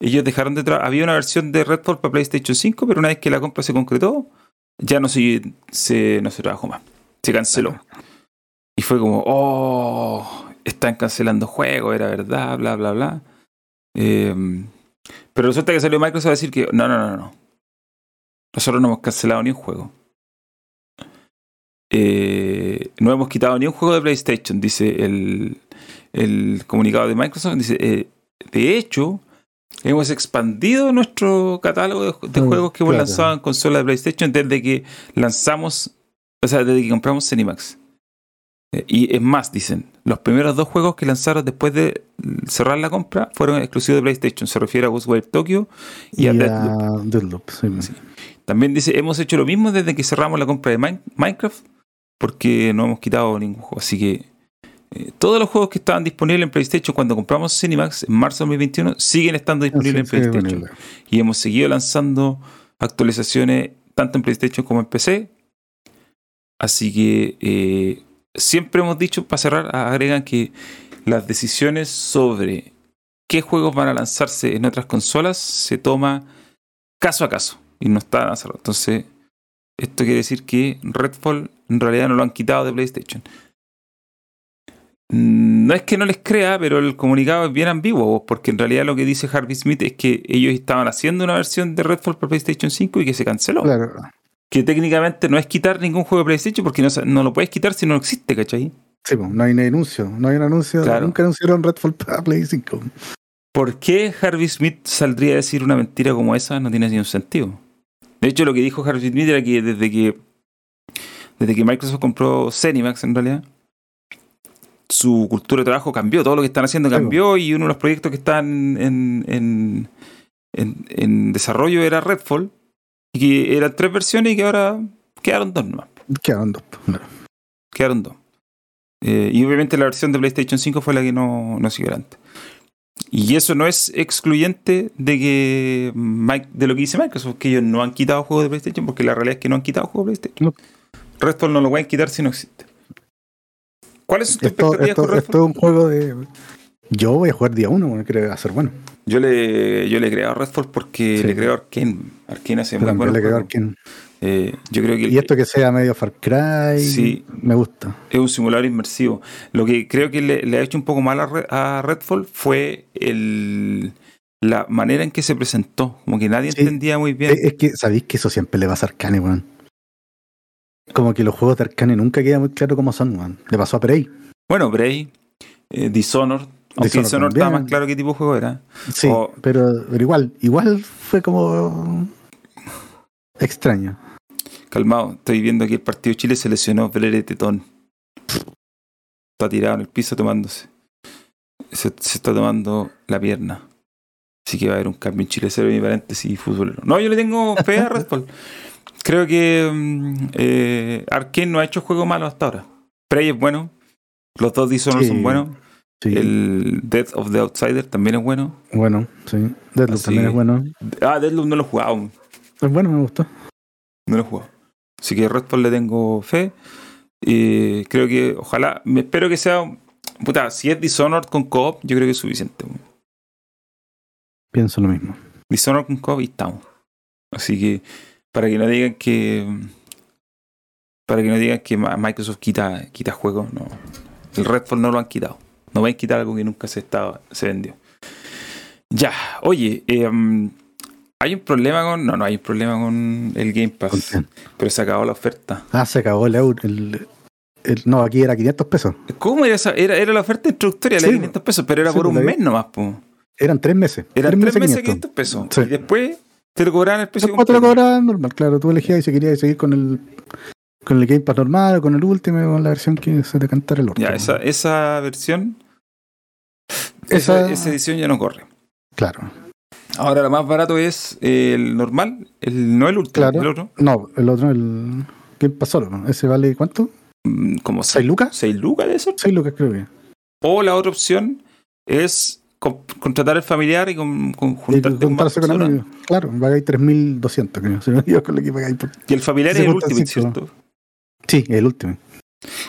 ellos dejaron de había una versión de Redfall para PlayStation 5, pero una vez que la compra se concretó, ya no se, se- no se trabajó más. Se canceló. Y fue como, oh, están cancelando juegos, era verdad, bla, bla, bla. Eh, pero resulta que salió Microsoft a decir que no, no, no, no. Nosotros no hemos cancelado ni un juego. Eh, no hemos quitado ni un juego de PlayStation, dice el, el comunicado de Microsoft. Dice, eh, de hecho, hemos expandido nuestro catálogo de, de Mm, juegos que hemos claro. lanzado en consola de PlayStation desde que lanzamos, o sea, desde que compramos Cinemax. Eh, Y es más, dicen, los primeros dos juegos que lanzaron después de cerrar la compra fueron exclusivos de PlayStation. Se refiere a Ghostwire Tokyo y, Y, a a Deathloop. Deathloop, sí. Sí. También dice, hemos hecho lo mismo desde que cerramos la compra de Min- Minecraft, porque no hemos quitado ningún juego. Así que eh, todos los juegos que estaban disponibles en PlayStation cuando compramos Cinemax en marzo de 2021 siguen estando disponibles en Sí, sí, PlayStation. Y hemos seguido lanzando actualizaciones tanto en PlayStation como en PC. Así que eh, siempre hemos dicho, para cerrar, agregan que las decisiones sobre qué juegos van a lanzarse en otras consolas se toma caso a caso y no está. Entonces, esto quiere decir que Redfall en realidad no lo han quitado de PlayStation. No es que no les crea, pero el comunicado es bien ambiguo, porque en realidad lo que dice Harvey Smith es que ellos estaban haciendo una versión de Redfall para PlayStation 5 y que se canceló. Claro. Que técnicamente no es quitar ningún juego de PlayStation porque no, lo puedes quitar si no existe, ¿cachai? Sí, pues, no hay ni anuncio. No hay un anuncio. Claro. Nunca anunciaron Redfall para Play 5. ¿Por qué Harvey Smith saldría a decir una mentira como esa? No tiene ningún sentido. De hecho, lo que dijo Harvey Smith era que desde que desde que Microsoft compró Zenimax, en realidad, su cultura de trabajo cambió. Todo lo que están haciendo cambió y uno de los proyectos que están en, en, en- en desarrollo era Redfall. Y que eran tres versiones y que ahora quedaron dos nomás. Quedaron dos. Quedaron dos. Eh, y obviamente la versión de PlayStation 5 fue la que no, no siguió adelante. Y eso no es excluyente de que Mike, de lo que dice Microsoft, que ellos no han quitado juegos de PlayStation, porque la realidad es que no han quitado juegos de PlayStation. No. Redfall no lo pueden quitar si no existe. ¿Cuáles son tus Esto, expectativas esto, esto es un juego de. Yo voy a jugar día uno, porque creo que va a ser bueno. Yo le, yo le creo a Redfall porque Sí. le creo a Arkane. Arkane hace muy Pero buenos le quedó juegos. Arkane. Eh, yo creo que Y esto que sea medio Far Cry, Sí. me gusta. es un simulador inmersivo. Lo que creo que le, le ha hecho un poco mal a, Re- a Redfall fue el, la manera en que se presentó. Como que nadie Sí. entendía muy bien. Es, es que sabéis que eso siempre le pasa a Arcane, weón. Como que los juegos de Arcane nunca queda muy claro cómo son. Le pasó a Prey. Bueno, Bray, eh, Dishonored. Aunque Dishonored estaba más claro qué tipo de juego era. Sí, O- pero, pero igual, igual fue como extraño. Calmado, estoy viendo aquí el partido de Chile se lesionó Belere Tetón. Está tirado en el piso tomándose. Se, se está tomando la pierna. Así que va a haber un cambio en Chile, cero mi paréntesis futbolero. No, yo le tengo fe a Redfall. Creo que mm, eh, Arkane no ha hecho juego malo hasta ahora. Prey es bueno. Los dos Dishonored Sí. son buenos. Sí, El Death of the Outsider también es bueno. bueno, sí. Deadloop Así- también es bueno. Ah, Deathloop no lo he jugado. Es bueno, me gustó. No lo he jugado. Así que Redfall le tengo fe. Y creo que, ojalá, me espero que sea. Puta, si es Dishonored con co yo creo que es suficiente. Pienso lo mismo. Dishonored con co y estamos. Así que, para que no digan que. Para que no digan que Microsoft quita, quita juegos, no. El Redfall no lo han quitado. No van a quitar algo que nunca se, estaba, se vendió. Ya, oye, em, hay un problema con. No, no hay un problema con el Game ¿Con Pass. Pero se acabó la oferta. Ah, se acabó el. El, el- no, aquí era 500 pesos. ¿Cómo era esa? Era, era la oferta introductoria, la de Sí, 500 pesos, pero era sí, por un la vi. mes nomás, po. Eran tres meses. Eran tres meses 500. 500 pesos. Sí. Y después te lo cobraban precio Después te lo cobraban normal, claro. Tú elegías si querías seguir con el con el Game Pass normal o con el último o con la versión que se te cantara el orto. Ya, esa, esa versión, esa, Esa- esa edición ya no corre. Claro. Ahora lo más barato es el normal, el, no el último, Claro. el otro. No, el otro, el Game Pass solo. ¿no? ¿Ese vale cuánto? mm, Como ¿6 6, lucas? lucas de eso. 6 lucas creo que. O la otra opción es con- contratar al familiar y con, con Y juntarte juntarse con amigos. Claro, pagáis 3.200 creo. Si no equivoco, con lo que pagáis por- Y el familiar es el último. ¿cierto? Sí, el último.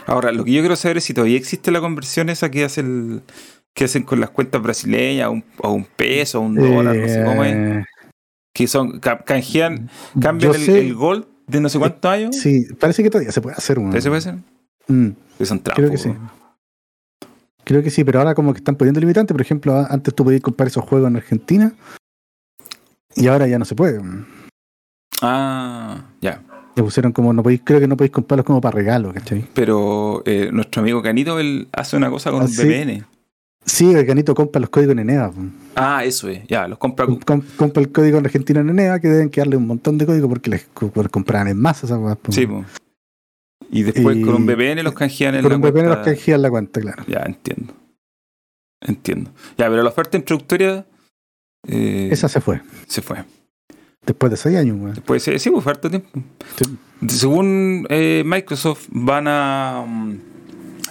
Ahora, lo que yo quiero saber es si todavía existe la conversión esa que hace el que hacen con las cuentas brasileñas, un, a un peso, un dólar, no sé cómo es. Eh, Que son, ca- canjean, cambian el, sé- el gold de no sé cuántos años. Sí, parece que todavía se puede hacer uno. ¿Eso se puede hacer? Mm, Que son creo que sí. Creo que sí, pero ahora como que están poniendo limitantes. Por ejemplo, antes tú podías comprar esos juegos en Argentina y ahora ya no se puede. Ah, ya. Le pusieron como, no podéis, creo que no podéis comprarlos como para regalo, ¿cachai? Pero eh, nuestro amigo Canito, él hace una cosa con Ah. VPN. Sí, el Ganito compra los códigos en Enea. Ah, eso es. Ya, los compra. Com- com- compra el código en Argentina en Enea, que deben quedarle un montón de códigos porque les co- por comprar en masa esas po. Sí, po. Y después Y- con un VPN los canjean en la un VPN los cuenta. canjean la cuenta, claro. Ya, entiendo. Entiendo. Ya, pero la oferta introductoria eh, Esa se fue. se fue. Después de seis años, weón. Después, sí, sí, pues harto tiempo. Sí. Según eh, Microsoft, van a mm,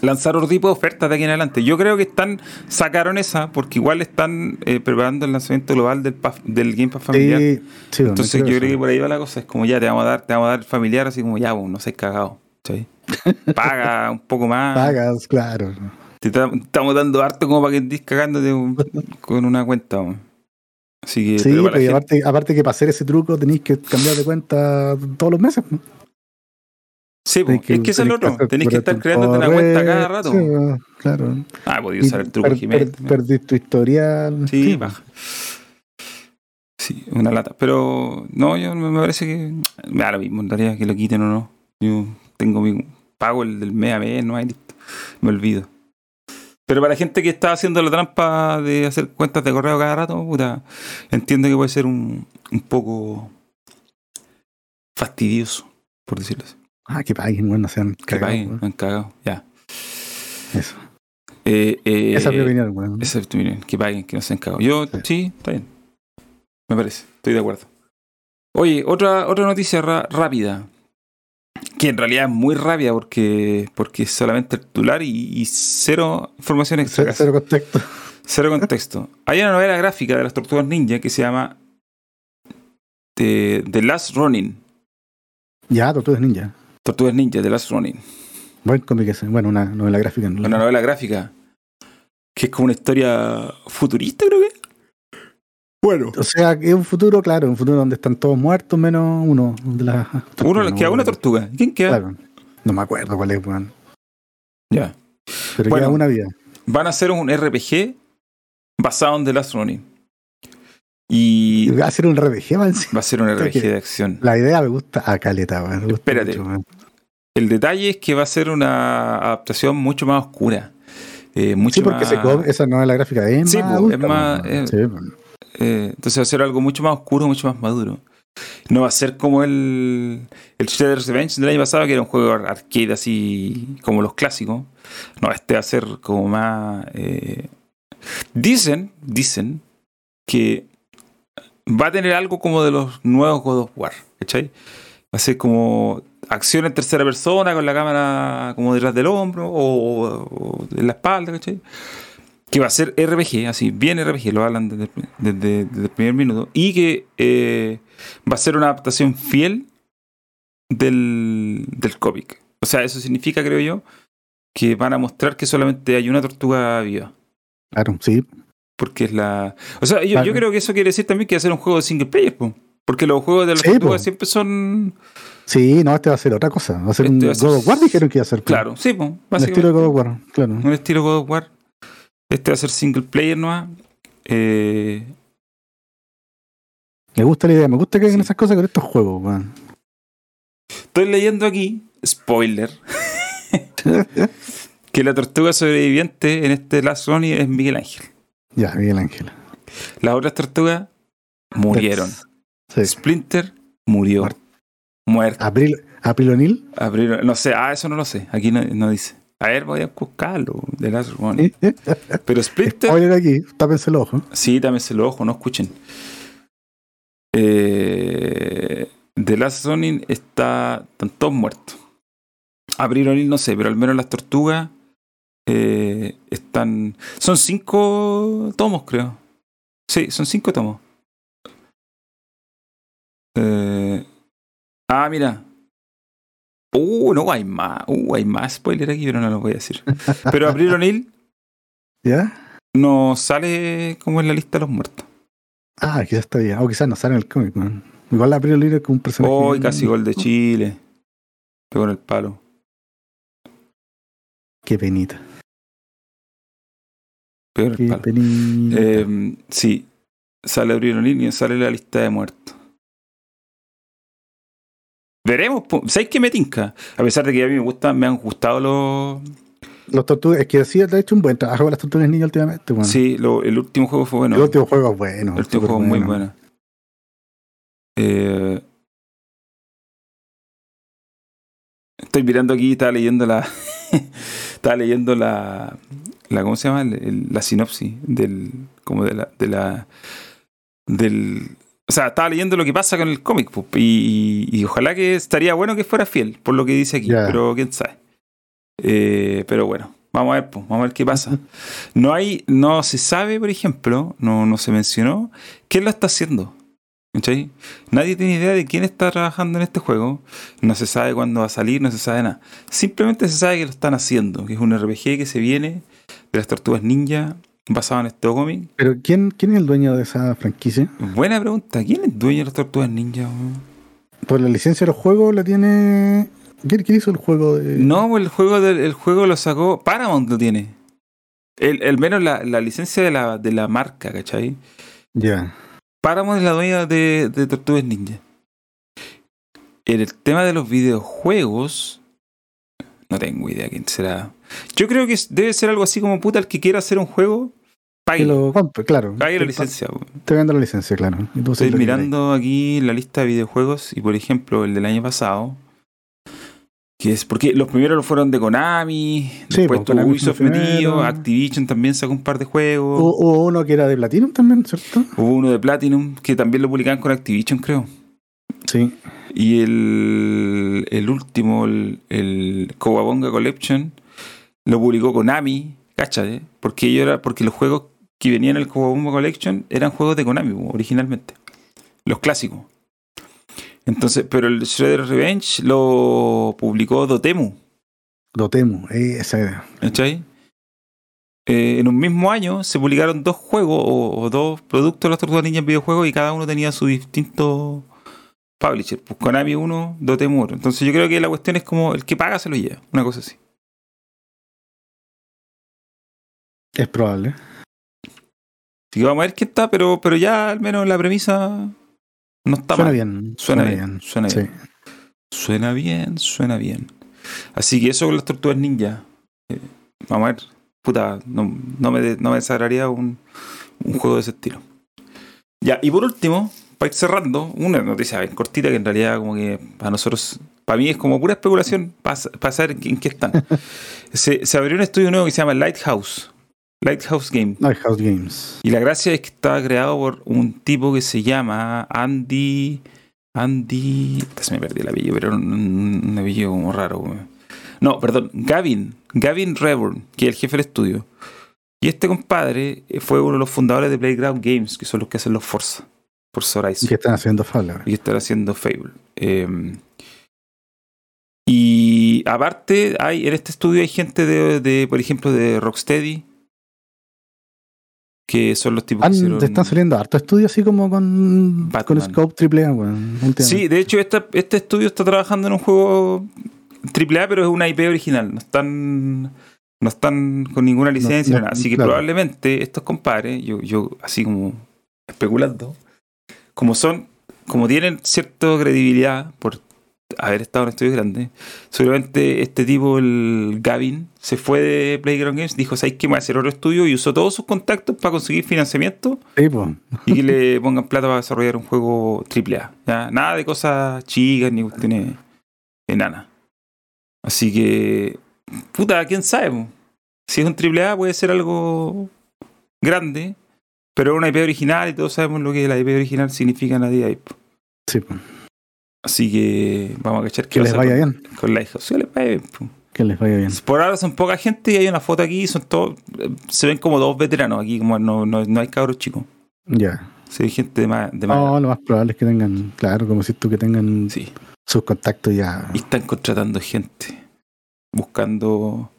lanzar otro tipo de ofertas de aquí en adelante. Yo creo que están sacaron esa porque igual están eh, preparando el lanzamiento global del, pa- del Game Pass familiar. Sí, sí, Entonces yo creo que por ahí va la cosa. Es como ya te vamos a dar, te vamos a dar familiar, así como ya, vos, no seas cagado. ¿Sí? Paga un poco más. Pagas, claro. Te ta- estamos dando harto como para que estés cagándote un- con una cuenta. weón. Así que, Sí, pero gente- aparte, aparte que para hacer ese truco tenéis que cambiar de cuenta todos los meses. po. sí, po, es que eso es lo otro. Tenés que estar creándote una cuenta cada rato. sí, claro. Ah, podía Y usar el truco per- Gmail. per- perdís tu historial. Sí, baja. Sí, una lata. Pero no, yo me me parece que me da lo mismo, en realidad, que lo quiten o no. Yo tengo mi pago el del mes a mes, no hay listo. Me olvido. Pero para la gente que está haciendo la trampa de hacer cuentas de correo cada rato, puta, entiendo que puede ser un, un poco fastidioso, por decirlo así. Ah, que paguen, bueno, sean Que cagados, paguen, weón. me han cagado, ya. Eso. Eh, eh, Esa es mi opinión, weón. Esa es tu opinión, que paguen, que no sean cagados. Yo, Sí. sí, está bien. Me parece, estoy de acuerdo. Oye, otra, otra noticia rápida. Que en realidad es muy rápida porque, porque es solamente el titular y, y cero información extra. Cero, cero contexto. Cero contexto. Hay una novela gráfica de las tortugas ninja que se llama The, The Last Running. Ya, Tortugas Ninja. Tortugas Ninja, The Last Running. Buen cómic ese. Bueno, una novela gráfica. Una novela gráfica que es como una historia futurista, creo que. Bueno. O sea, es un futuro, claro, un futuro donde están todos muertos menos uno de las. Uno queda una tortuga. ¿Quién queda? Claro. No me acuerdo cuál es, weón. Ya. Pero Bueno. queda una vida. Van a hacer un RPG basado en The Last Running. Y Va a ser un RPG, man. va a ser un RPG de acción. La idea me gusta a caleta, weón. Me gusta Espérate. mucho. El detalle es que va a ser una adaptación mucho más oscura. Eh, mucho Sí, porque más, se co- esa novela gráfica es Sí, más. po, adulta, es más, eh, Sí. Eh, entonces va a ser algo mucho más oscuro, mucho más maduro. No va a ser como el, el Shredder's Revenge del año pasado, que era un juego arcade así como los clásicos. No, este va a ser como más... eh, dicen, dicen que va a tener algo como de los nuevos God of War, ¿cachai? Va a ser como acción en tercera persona con la cámara como detrás del hombro o, o en la espalda, ¿cachai? Que va a ser RPG, así, bien RPG, lo hablan desde, desde- desde el primer minuto. Y que eh, va a ser una adaptación fiel del, del cómic. O sea, eso significa, creo yo, que van a mostrar que solamente hay una tortuga viva. Claro, sí. Porque es la. O sea, yo, Claro. yo creo que eso quiere decir también que va a ser un juego de single player, po. Porque los juegos de las Sí, tortugas po. siempre son. Sí, no, este va a ser otra cosa. Va a ser un Este a ser- God of War, dijeron que iba a ser. Claro, sí, po. Un estilo de God of War, claro. Un estilo God of War. Este va a ser single player nomás. Eh, Me gusta la idea, me gusta que hagan Sí. esas cosas con estos juegos, weón. estoy leyendo aquí, spoiler, que la tortuga sobreviviente en este Last Sony es Miguel Ángel. Ya, Miguel Ángel. Las otras tortugas murieron. Sí. Splinter murió. Muerto. Muerto. April, April O'Neil. Abrieron- no sé, ah, eso no lo sé. Aquí no, no dice. A ver, voy a buscarlo. The Last One. Pero Splinter. Spoiler aquí, tápense el ojo. Sí, támense los ojos, no escuchen. Eh, The Last está. Están todos muertos. Abril no sé, pero al menos las tortugas eh, están. Son cinco tomos, creo. Sí, son cinco tomos. Eh, ah, mira. Uh, no hay más. Uh, hay más spoiler aquí, pero no lo voy a decir. Pero Abril O'Neil ¿Ya? no sale como en la lista de los muertos. Ah, quizás está bien. O quizás no sale en el cómic, man. Igual la April O'Neil es como un personaje. Hoy casi gol de Chile. Pegó en el palo. Qué penita. Pegó en el Qué palo. penita. Eh, sí, sale Abril O'Neil y sale la lista de muertos. Veremos. ¿Sabéis qué me tinca? A pesar de que a mí me gustan, me han gustado los. Los tortugas, es que sí, ha hecho un buen trabajo con las tortugas niñas últimamente, weón. Sí, lo- el último juego fue bueno. El último juego es bueno. El último juego es muy bueno. Eh, estoy mirando aquí, estaba leyendo la. estaba leyendo la. la ¿Cómo se llama? El- el- la sinopsis del. como de la. de la. del. O sea, estaba leyendo lo que pasa con el cómic, po, y, y ojalá que estaría bueno que fuera fiel, por lo que dice aquí, pero quién sabe. Eh, pero bueno, vamos a ver, po, vamos a ver qué pasa. No hay, no se sabe, por ejemplo, no, no se mencionó quién lo está haciendo. ¿Cachai? Nadie tiene idea de quién está trabajando en este juego. No se sabe cuándo va a salir, no se sabe nada. Simplemente se sabe que lo están haciendo, que es un RPG que se viene de las tortugas ninja basado en este cómic. Pero ¿quién, ¿quién es el dueño de esa franquicia? Buena pregunta. ¿Quién es dueño de las tortugas ninja? Por la licencia de los juegos la tiene. ¿Quién, quién hizo el juego de.? No, pues el juego, del, el juego lo sacó. Paramount lo tiene. El, el menos la, la licencia de la, de la marca, ¿cachai? Ya. Paramount es la dueña de, de Tortugas Ninja. En el tema de los videojuegos, no tengo idea quién será. Yo creo que debe ser algo así como puta el que quiera hacer un juego, pague, lo compre, claro. pague la licencia. Te vendo la licencia, claro. Estoy mirando aquí la lista de videojuegos y por ejemplo el del año pasado, que es porque los primeros fueron de Konami, Sí, después pues, tuvo Konami Ubisoft metido, Activision también sacó un par de juegos, Hubo, hubo uno que era de Platinum también, ¿cierto? hubo uno de Platinum que también lo publicaban con Activision creo. Sí. Y el, el último, el, el Collection, lo publicó Konami, cáchate, porque ellos era, porque los juegos que venían en el Kawabumba Collection eran juegos de Konami originalmente. Los clásicos. Entonces, pero el Shredder Revenge lo publicó Dotemu. Dotemu, eh, esa era. ¿Cachai? Eh, en un mismo año se publicaron dos juegos o, o dos productos de las Tortugas Ninja en videojuegos y cada uno tenía su distinto publisher. Pues Konami uno, Dotemu otro. Entonces yo creo que la cuestión es como el que paga se lo lleva. Una cosa así. Es probable. Así que vamos a ver qué está, pero, pero ya al menos la premisa no está suena mal. bien. Suena bien, suena sí. bien. Suena bien, suena bien. Así que eso con las tortugas ninja. Eh, vamos a ver. Puta, no, no me, no me desagradaría un, un juego de ese estilo. Ya, y por último, para ir cerrando, una noticia bien cortita que en realidad como que para nosotros, para mí es como pura especulación para, saber en qué- están. se, se abrió un estudio nuevo que se llama Lighthouse. Lighthouse Game. Lighthouse Games. Y la gracia es que está creado por un tipo que se llama Andy. Andy. Se me perdí el apellido, pero era un, un apellido como raro. No, perdón, Gavin. Gavin Reborn, que es el jefe del estudio. Y este compadre eh, fue uno de los fundadores de Playground Games, que son los que hacen los Forza. Forza Horizon ¿Y qué están haciendo Fable? y estar haciendo Fable. Eh, y aparte, hay, en este estudio hay gente de, de, por ejemplo, de Rocksteady, que son los tipos que Han- hicieron... te están saliendo harto estudios así como con, Batman. con Scope AAA, últimamente. Sí, de hecho, esta- este estudio está trabajando en un juego AAA, pero es una IP original. No están, no están con ninguna licencia no, ni nada. Así que claro. probablemente estos compadres, yo, yo así como especulando, como son, como tienen cierta credibilidad por haber estado en estudios grandes, seguramente este tipo, el Gavin, se fue de Playground Games, dijo, ¿sabes qué? Me voy a hacer otro estudio y usó todos sus contactos para conseguir financiamiento Sí, y que le pongan plata para desarrollar un juego AAA. ¿ya? Nada de cosas chicas ni cuestiones enanas. Así que, puta, quién sabe. po? Si es un AAA puede ser algo grande, pero es una IP original y todos sabemos lo que la IP original significa en la día. Sí, pues. Así que vamos a cachar Que les vaya con- bien. Con Lighthouse. Sí, les vaya bien. po. Que les vaya bien. Por ahora son poca gente y hay una foto aquí, son todos, se ven como dos veteranos aquí, como no, no, no hay cabros chicos. Ya. Se ve gente de más, de más No, lo más probable es que tengan, claro, como si tú que tengan Sí. sus contactos ya. Y están contratando gente. Buscando,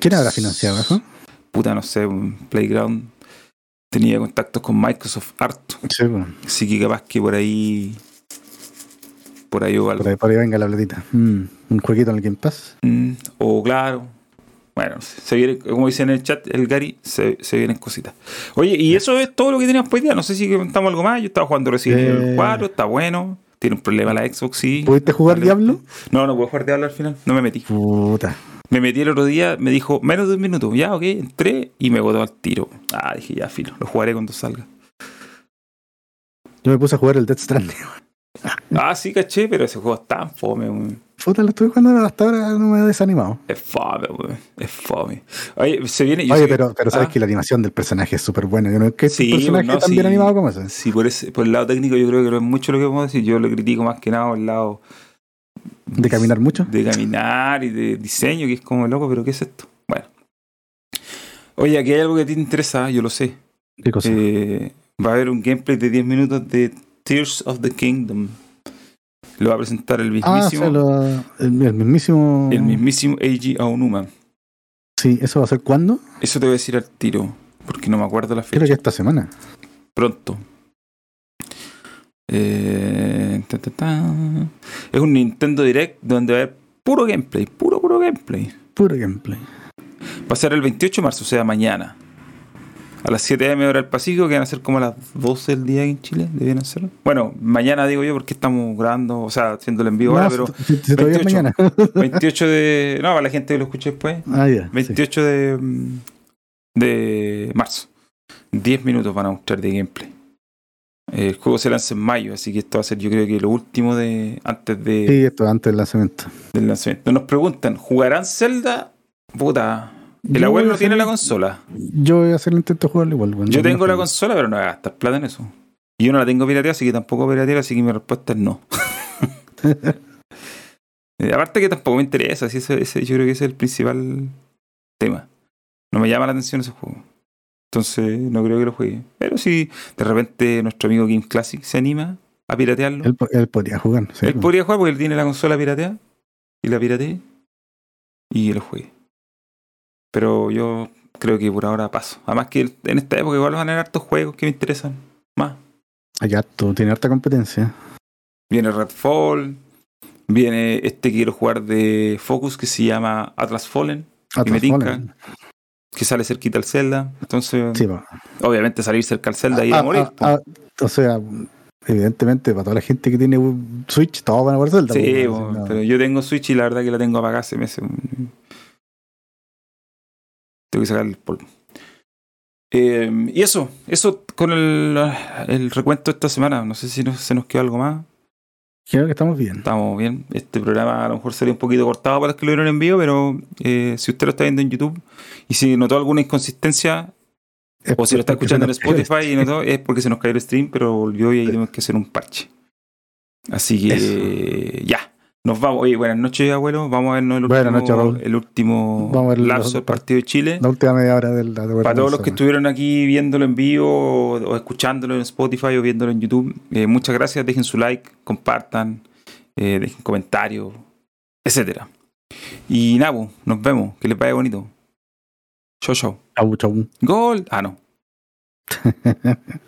¿Quién habrá financiado eso? puta, no sé, un Playground. Tenía contactos con Microsoft harto. Sí, pues. Así que capaz que por ahí. Por ahí o algo. Por ahí, por ahí venga la platita. Mm, un jueguito en el Game Pass. Mm, o claro. Bueno, se viene, como dice en el chat el Gary, se, se vienen cositas. Oye, y eso es todo lo que teníamos por día. No sé si contamos algo más. Yo estaba jugando Resident Evil Eh. 4, está bueno. Tiene un problema la Xbox, sí. ¿Pudiste jugar. Diablo? No, no puedo jugar Diablo al final. No me metí. Puta. Me metí el otro día, me dijo menos de un minuto. Ya, ok, entré y me botó al tiro. Ah, dije, ya, filo, lo jugaré cuando salga. Yo me puse a jugar el Death Stranding. Ah, sí, caché, pero ese juego es tan fome, weón. Puta, lo estuve jugando hasta ahora, no me he desanimado. Es fome, weón. Es fome. Oye, se viene. yo Oye, que- pero, pero sabes Ah, que la animación del personaje es súper buena. Yo no que Sí, personaje no, tan sí. bien animado como ese. Sí, por, ese, por el lado técnico, yo creo que no es mucho lo que podemos decir. Yo lo critico más que nada por el lado De caminar mucho. de caminar y de diseño, que es como loco, pero ¿qué es esto? Bueno. Oye, aquí hay algo que te interesa, yo lo sé. ¿Qué cosa? Eh, va a haber un gameplay de 10 minutos de Tears of the Kingdom. Lo va a presentar el ah, o mismísimo, sea, lo- el, el mismísimo. el mismísimo Eiji Aonuma. Sí, ¿eso va a ser cuándo? Eso te voy a decir al tiro, porque no me acuerdo la fecha. Creo que esta semana. Pronto. Eh, ta, ta, ta. Es un Nintendo Direct donde va a haber puro gameplay, puro, puro gameplay. Puro gameplay. Va a ser el 28 de marzo, o sea, mañana. A las 7 am hora del Pacífico, que van a ser como a las 12 del día en Chile, debían ser. Bueno, mañana digo yo porque estamos grabando, o sea, haciendo el envío ahora, pero si, si- si todavía es 28. mañana. 28 de. No, para la gente que lo escuche después. ah, ya. sí. 28 de, mm, de marzo. 10 minutos van a mostrar de gameplay. El juego se lanza en mayo, así que esto va a ser yo creo que lo último de antes de, Sí, esto antes del lanzamiento. del lanzamiento. Nos preguntan, ¿jugarán Zelda? Puta. El abuelo no tiene la consola. Yo voy a hacer el intento de jugarlo igual. bueno, Yo no tengo la consola, pero no voy a gastar plata en eso. Y yo no la tengo pirateada, así que tampoco pirateada, así que mi respuesta es no. Eh, aparte que tampoco me interesa, si ese, ese- yo creo que ese es el principal tema. No me llama la atención ese juego. Entonces no creo que lo juegue. Pero si de repente nuestro amigo Game Classic se anima a piratearlo. Él, él podría jugar. sí, él podría jugar porque él tiene la consola pirateada. Y la pirateé. Y lo juegue. Pero yo creo que por ahora paso. Además que en esta época igual van a haber hartos juegos que me interesan más. Allá tú tiene harta competencia. Viene Redfall. Viene este que quiero jugar de Focus que se llama Atlas Fallen. Atlas me tinca. Que sale cerquita al Zelda. Entonces, Sí, obviamente salir cerca al Zelda y Ah, a morir. ah, ah, o sea, evidentemente, para toda la gente que tiene Switch, todos van a jugar Zelda. Sí, pues, no. pero yo tengo Switch y la verdad que la tengo apagada hace meses. Tengo que sacar el polvo. Eh, y eso, eso con el, el recuento de esta semana. No sé si se nos quedó algo más. Creo que estamos bien. Estamos bien. Este programa a lo mejor sería un poquito cortado para los que lo vieron en vivo, pero eh, si usted lo está viendo en YouTube y si notó alguna inconsistencia, o si lo está escuchando en Spotify y notó, es porque se nos cayó el stream, pero volvió y ahí tenemos que hacer un parche. Así que ya. Nos vamos. Oye, buenas noches, abuelo. Vamos a vernos el Buenas último, noches, el último Vamos a ver los- lapso del partido de Chile. La última media hora del la Para todos los que estuvieron aquí viéndolo en vivo o, o escuchándolo en Spotify o viéndolo en YouTube, eh, muchas gracias. Dejen su like, compartan, eh, dejen comentarios, etcétera. Y nada, pues, nos vemos. Que les vaya bonito. Chau, chau. Chau, chau. Gol. Ah, no.